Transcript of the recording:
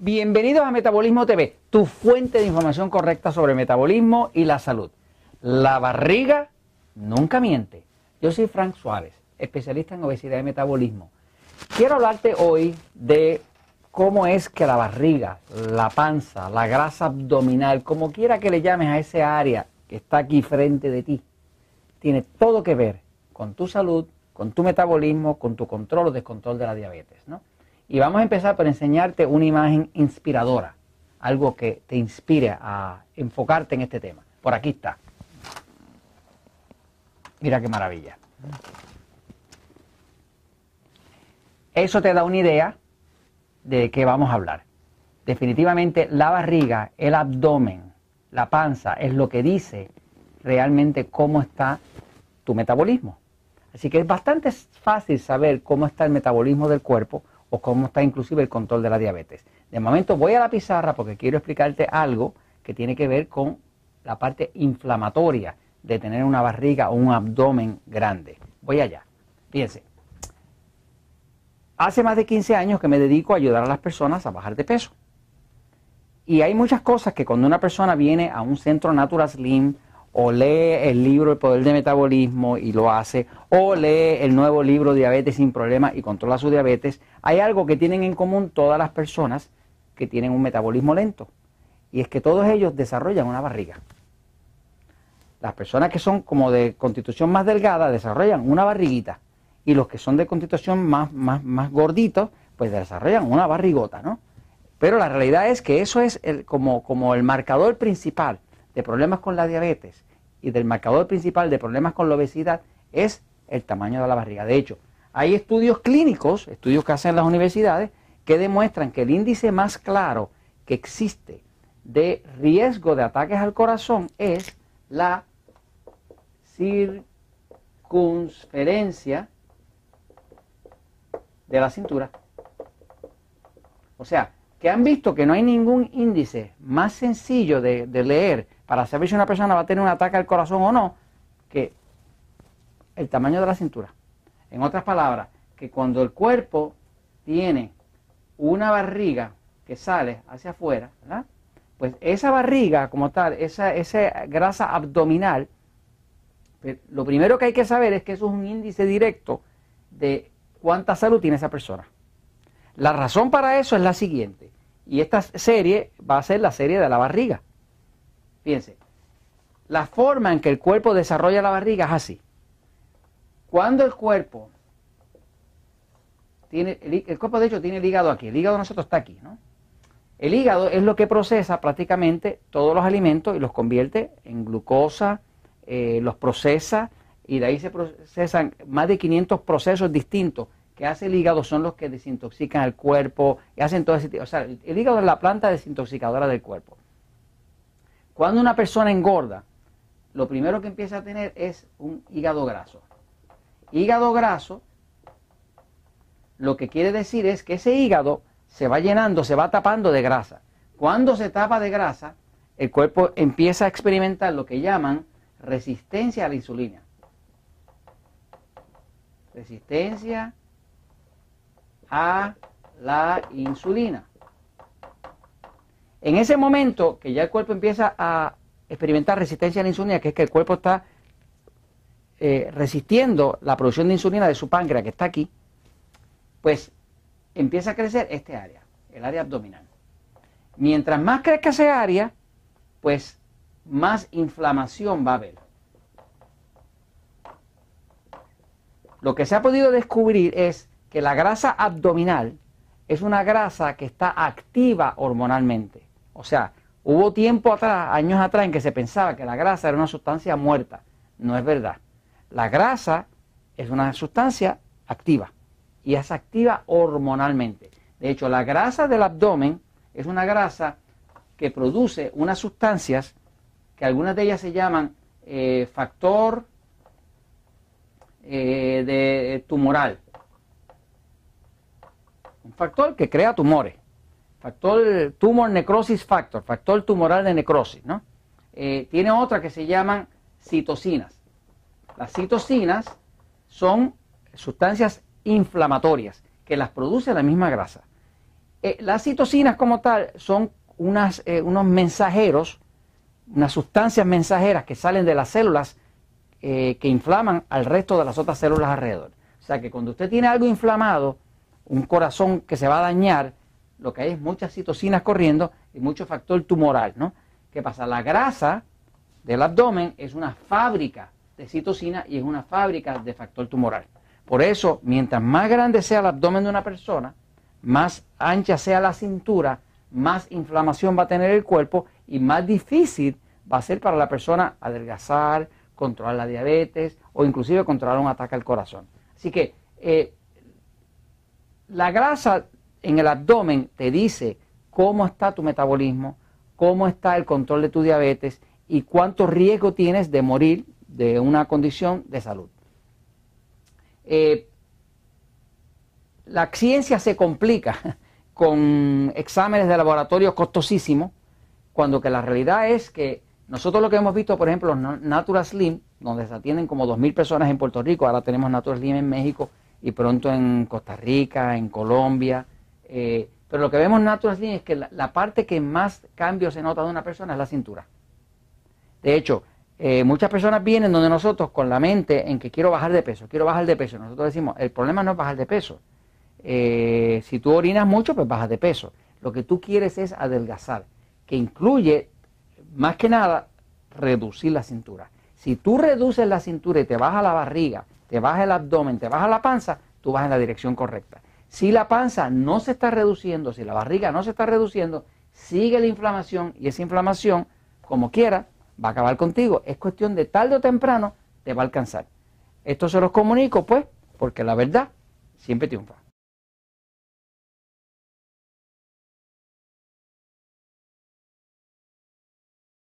Bienvenidos a Metabolismo TV, tu fuente de información correcta sobre metabolismo y la salud. La barriga nunca miente. Yo soy Frank Suárez, especialista en obesidad y metabolismo. Quiero hablarte hoy de cómo es que la barriga, la panza, la grasa abdominal, como quiera que le llames a ese área que está aquí frente de ti, tiene todo que ver con tu salud, con tu metabolismo, con tu control o descontrol de la diabetes. ¿no? Y vamos a empezar por enseñarte una imagen inspiradora, algo que te inspire a enfocarte en este tema. Por aquí está. Mira qué maravilla. Eso te da una idea de qué vamos a hablar. Definitivamente la barriga, el abdomen, la panza es lo que dice realmente cómo está tu metabolismo. Así que es bastante fácil saber cómo está el metabolismo del cuerpo o cómo está inclusive el control de la diabetes. De momento voy a la pizarra porque quiero explicarte algo que tiene que ver con la parte inflamatoria de tener una barriga o un abdomen grande. Voy allá. Fíjense. Hace más de 15 años que me dedico a ayudar a las personas a bajar de peso. Y hay muchas cosas que cuando una persona viene a un centro Natural Slim o lee el libro El Poder del Metabolismo y lo hace, o lee el nuevo libro Diabetes sin Problemas y controla su diabetes, hay algo que tienen en común todas las personas que tienen un metabolismo lento. Y es que todos ellos desarrollan una barriga. Las personas que son como de constitución más delgada desarrollan una barriguita. Y los que son de constitución más, más, más gorditos, pues desarrollan una barrigota, ¿no? Pero la realidad es que eso es el, como, como el marcador principal de problemas con la diabetes y del marcador principal de problemas con la obesidad es el tamaño de la barriga. De hecho, hay estudios clínicos, estudios que hacen las universidades, que demuestran que el índice más claro que existe de riesgo de ataques al corazón es la circunferencia de la cintura. O sea, que han visto que no hay ningún índice más sencillo de, leer para saber si una persona va a tener un ataque al corazón o no que el tamaño de la cintura. En otras palabras, que cuando el cuerpo tiene una barriga que sale hacia afuera, pues esa barriga como tal, esa, esa grasa abdominal, pues, lo primero que hay que saber es que eso es un índice directo de cuánta salud tiene esa persona. La razón para eso es la siguiente, y esta serie va a ser la serie de la barriga. Fíjense, la forma en que el cuerpo desarrolla la barriga es así. Cuando el cuerpo tiene, el, cuerpo de hecho tiene el hígado aquí, el hígado de nosotros está aquí, ¿no? El hígado es lo que procesa prácticamente todos los alimentos y los convierte en glucosa, eh, los procesa y de ahí se procesan más de 500 procesos distintos que hace el hígado son los que desintoxican el cuerpo y hacen todo ese tipo. O sea, el hígado es la planta desintoxicadora del cuerpo. Cuando una persona engorda, lo primero que empieza a tener es un hígado graso. Hígado graso, lo que quiere decir es que ese hígado se va llenando, se va tapando de grasa. Cuando se tapa de grasa, el cuerpo empieza a experimentar lo que llaman resistencia a la insulina. Resistencia a la insulina. En ese momento que ya el cuerpo empieza a experimentar resistencia a la insulina, que es que el cuerpo está eh, resistiendo la producción de insulina de su páncreas, que está aquí, pues empieza a crecer este área, el área abdominal. Mientras más crezca ese área, pues más inflamación va a haber. Lo que se ha podido descubrir es que la grasa abdominal es una grasa que está activa hormonalmente. O sea, hubo tiempo atrás, años atrás, en que se pensaba que la grasa era una sustancia muerta. No es verdad. La grasa es una sustancia activa y es activa hormonalmente. De hecho, la grasa del abdomen es una grasa que produce unas sustancias que algunas de ellas se llaman eh, factor eh, de tumoral. Un factor que crea tumores. Factor tumor necrosis factor, factor tumoral de necrosis, ¿no? Eh, tiene otra que se llaman citocinas. Las citocinas son sustancias inflamatorias que las produce la misma grasa. eh, las citocinas como tal son unas, eh, unos mensajeros, unas sustancias mensajeras que salen de las células que inflaman al resto de las otras células alrededor. O sea que cuando usted tiene algo inflamado, un corazón que se va a dañar, lo que hay es muchas citocinas corriendo y mucho factor tumoral, ¿no? ¿Qué pasa? La grasa del abdomen es una fábrica de citocina y es una fábrica de factor tumoral. Por eso, mientras más grande sea el abdomen de una persona, más ancha sea la cintura, más inflamación va a tener el cuerpo y más difícil va a ser para la persona adelgazar, controlar la diabetes o inclusive controlar un ataque al corazón. Así que eh, la grasa en el abdomen te dice cómo está tu metabolismo, cómo está el control de tu diabetes y cuánto riesgo tienes de morir de una condición de salud. Eh, la ciencia se complica con exámenes de laboratorio costosísimos, cuando que la realidad es que nosotros lo que hemos visto, por ejemplo, Natural Slim, donde se atienden como 2.000 personas en Puerto Rico, ahora tenemos Natural Slim en México y pronto en Costa Rica, en Colombia. Eh, pero lo que vemos en Natural es que la, parte que más cambio se nota de una persona es la cintura. De hecho, eh, muchas personas vienen donde nosotros con la mente en que quiero bajar de peso, quiero bajar de peso. Nosotros decimos, el problema no es bajar de peso. Eh, si tú orinas mucho, pues bajas de peso. Lo que tú quieres es adelgazar, que incluye, más que nada, reducir la cintura. Si tú reduces la cintura y te baja la barriga, te baja el abdomen, te baja la panza, tú vas en la dirección correcta. Si la panza no se está reduciendo, si la barriga no se está reduciendo, sigue la inflamación y esa inflamación, como quiera, va a acabar contigo. Es cuestión de tarde o temprano te va a alcanzar. Esto se los comunico, pues, porque la verdad siempre triunfa.